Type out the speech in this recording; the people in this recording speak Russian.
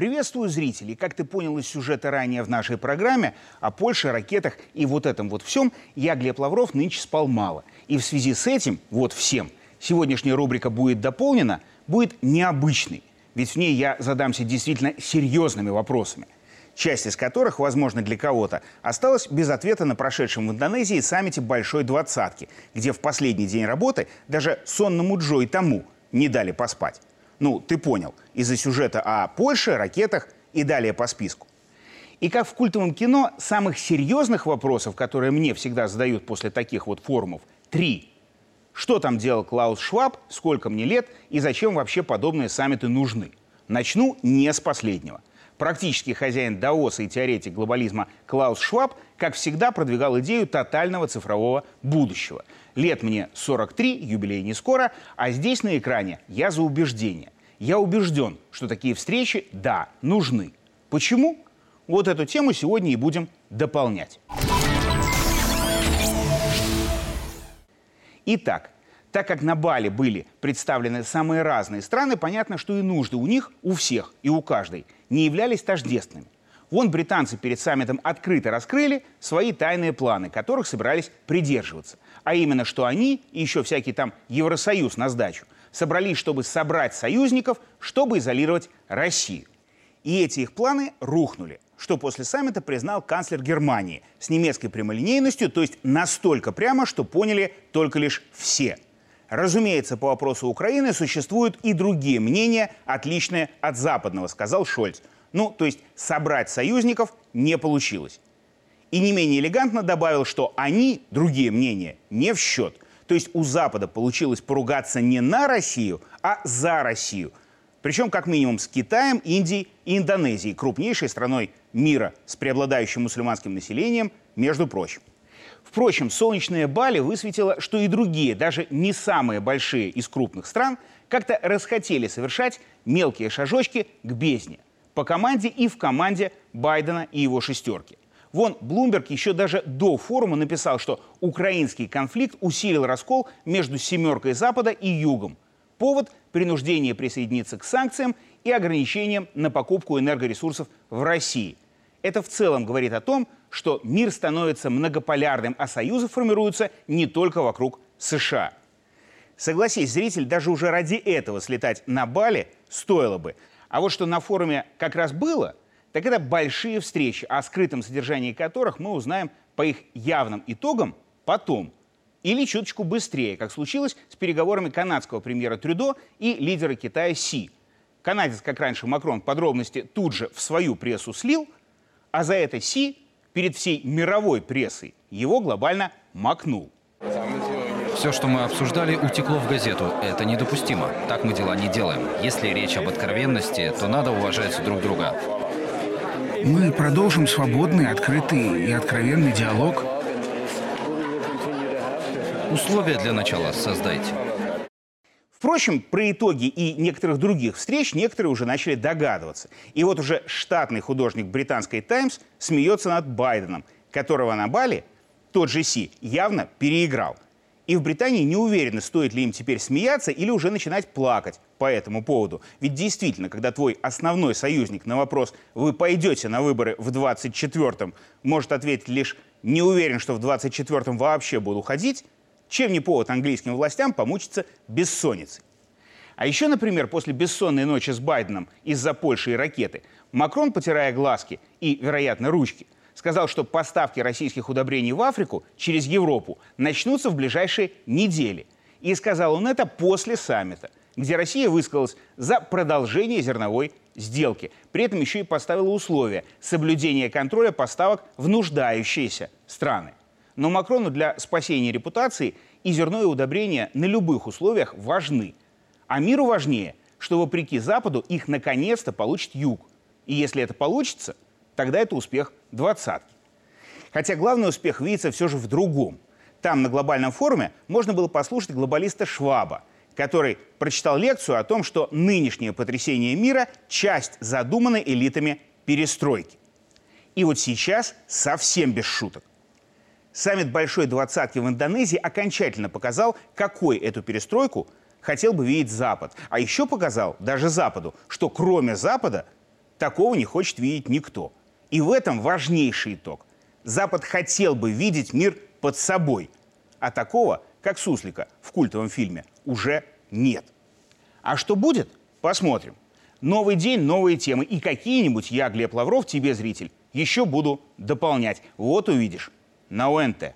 Приветствую зрителей. Как ты понял из сюжета ранее в нашей программе, о Польше, ракетах и вот этом вот всем я, Глеб Лавров, нынче спал мало. И в связи с этим, вот всем, сегодняшняя рубрика будет дополнена, будет необычной. Ведь в ней я задамся действительно серьезными вопросами – часть из которых, возможно, для кого-то, осталась без ответа на прошедшем в Индонезии саммите Большой Двадцатки, где в последний день работы даже сонному Джо и тому не дали поспать. Ну, ты понял, из-за сюжета о Польше, ракетах и далее по списку. И как в культовом кино, самых серьезных вопросов, которые мне всегда задают после таких вот форумов, три. Что там делал Клаус Шваб, сколько мне лет и зачем вообще подобные саммиты нужны? Начну не с последнего. Практический хозяин Даоса и теоретик глобализма Клаус Шваб, как всегда, продвигал идею тотального цифрового будущего. Лет мне 43, юбилей не скоро, а здесь на экране я за убеждение. Я убежден, что такие встречи, да, нужны. Почему? Вот эту тему сегодня и будем дополнять. Итак, так как на Бали были представлены самые разные страны, понятно, что и нужды у них, у всех и у каждой – не являлись тождественными. Вон британцы перед саммитом открыто раскрыли свои тайные планы, которых собирались придерживаться. А именно, что они и еще всякий там Евросоюз на сдачу собрались, чтобы собрать союзников, чтобы изолировать Россию. И эти их планы рухнули, что после саммита признал канцлер Германии с немецкой прямолинейностью, то есть настолько прямо, что поняли только лишь все – Разумеется, по вопросу Украины существуют и другие мнения, отличные от западного, сказал Шольц. Ну, то есть собрать союзников не получилось. И не менее элегантно добавил, что они, другие мнения, не в счет. То есть у Запада получилось поругаться не на Россию, а за Россию. Причем как минимум с Китаем, Индией и Индонезией, крупнейшей страной мира с преобладающим мусульманским населением, между прочим. Впрочем, солнечная Бали высветила, что и другие, даже не самые большие из крупных стран, как-то расхотели совершать мелкие шажочки к бездне. По команде и в команде Байдена и его шестерки. Вон Блумберг еще даже до форума написал, что украинский конфликт усилил раскол между семеркой Запада и Югом. Повод – принуждение присоединиться к санкциям и ограничениям на покупку энергоресурсов в России. Это в целом говорит о том, что мир становится многополярным, а союзы формируются не только вокруг США. Согласись, зритель, даже уже ради этого слетать на Бали стоило бы. А вот что на форуме как раз было, так это большие встречи, о скрытом содержании которых мы узнаем по их явным итогам потом. Или чуточку быстрее, как случилось с переговорами канадского премьера Трюдо и лидера Китая Си. Канадец, как раньше Макрон, подробности тут же в свою прессу слил, а за это Си перед всей мировой прессой его глобально макнул. Все, что мы обсуждали, утекло в газету. Это недопустимо. Так мы дела не делаем. Если речь об откровенности, то надо уважать друг друга. Мы продолжим свободный, открытый и откровенный диалог. Условия для начала создайте. Впрочем, про итоги и некоторых других встреч некоторые уже начали догадываться. И вот уже штатный художник британской «Таймс» смеется над Байденом, которого на Бали тот же Си явно переиграл. И в Британии не уверены, стоит ли им теперь смеяться или уже начинать плакать по этому поводу. Ведь действительно, когда твой основной союзник на вопрос «Вы пойдете на выборы в 24-м?» может ответить лишь «Не уверен, что в 24-м вообще буду ходить», чем не повод английским властям помучиться бессонницей? А еще, например, после бессонной ночи с Байденом из-за Польши и ракеты, Макрон, потирая глазки и, вероятно, ручки, сказал, что поставки российских удобрений в Африку через Европу начнутся в ближайшие недели. И сказал он это после саммита, где Россия высказалась за продолжение зерновой сделки. При этом еще и поставила условия соблюдения контроля поставок в нуждающиеся страны. Но Макрону для спасения репутации и зерно и удобрения на любых условиях важны. А миру важнее, что вопреки Западу их наконец-то получит Юг. И если это получится, тогда это успех двадцатки. Хотя главный успех видится все же в другом. Там, на глобальном форуме, можно было послушать глобалиста Шваба, который прочитал лекцию о том, что нынешнее потрясение мира – часть задуманной элитами перестройки. И вот сейчас совсем без шуток. Саммит Большой Двадцатки в Индонезии окончательно показал, какой эту перестройку хотел бы видеть Запад. А еще показал даже Западу, что кроме Запада Такого не хочет видеть никто. И в этом важнейший итог. Запад хотел бы видеть мир под собой. А такого, как Суслика в культовом фильме, уже нет. А что будет? Посмотрим. Новый день, новые темы. И какие-нибудь я, Глеб Лавров, тебе, зритель, еще буду дополнять. Вот увидишь на ОНТ.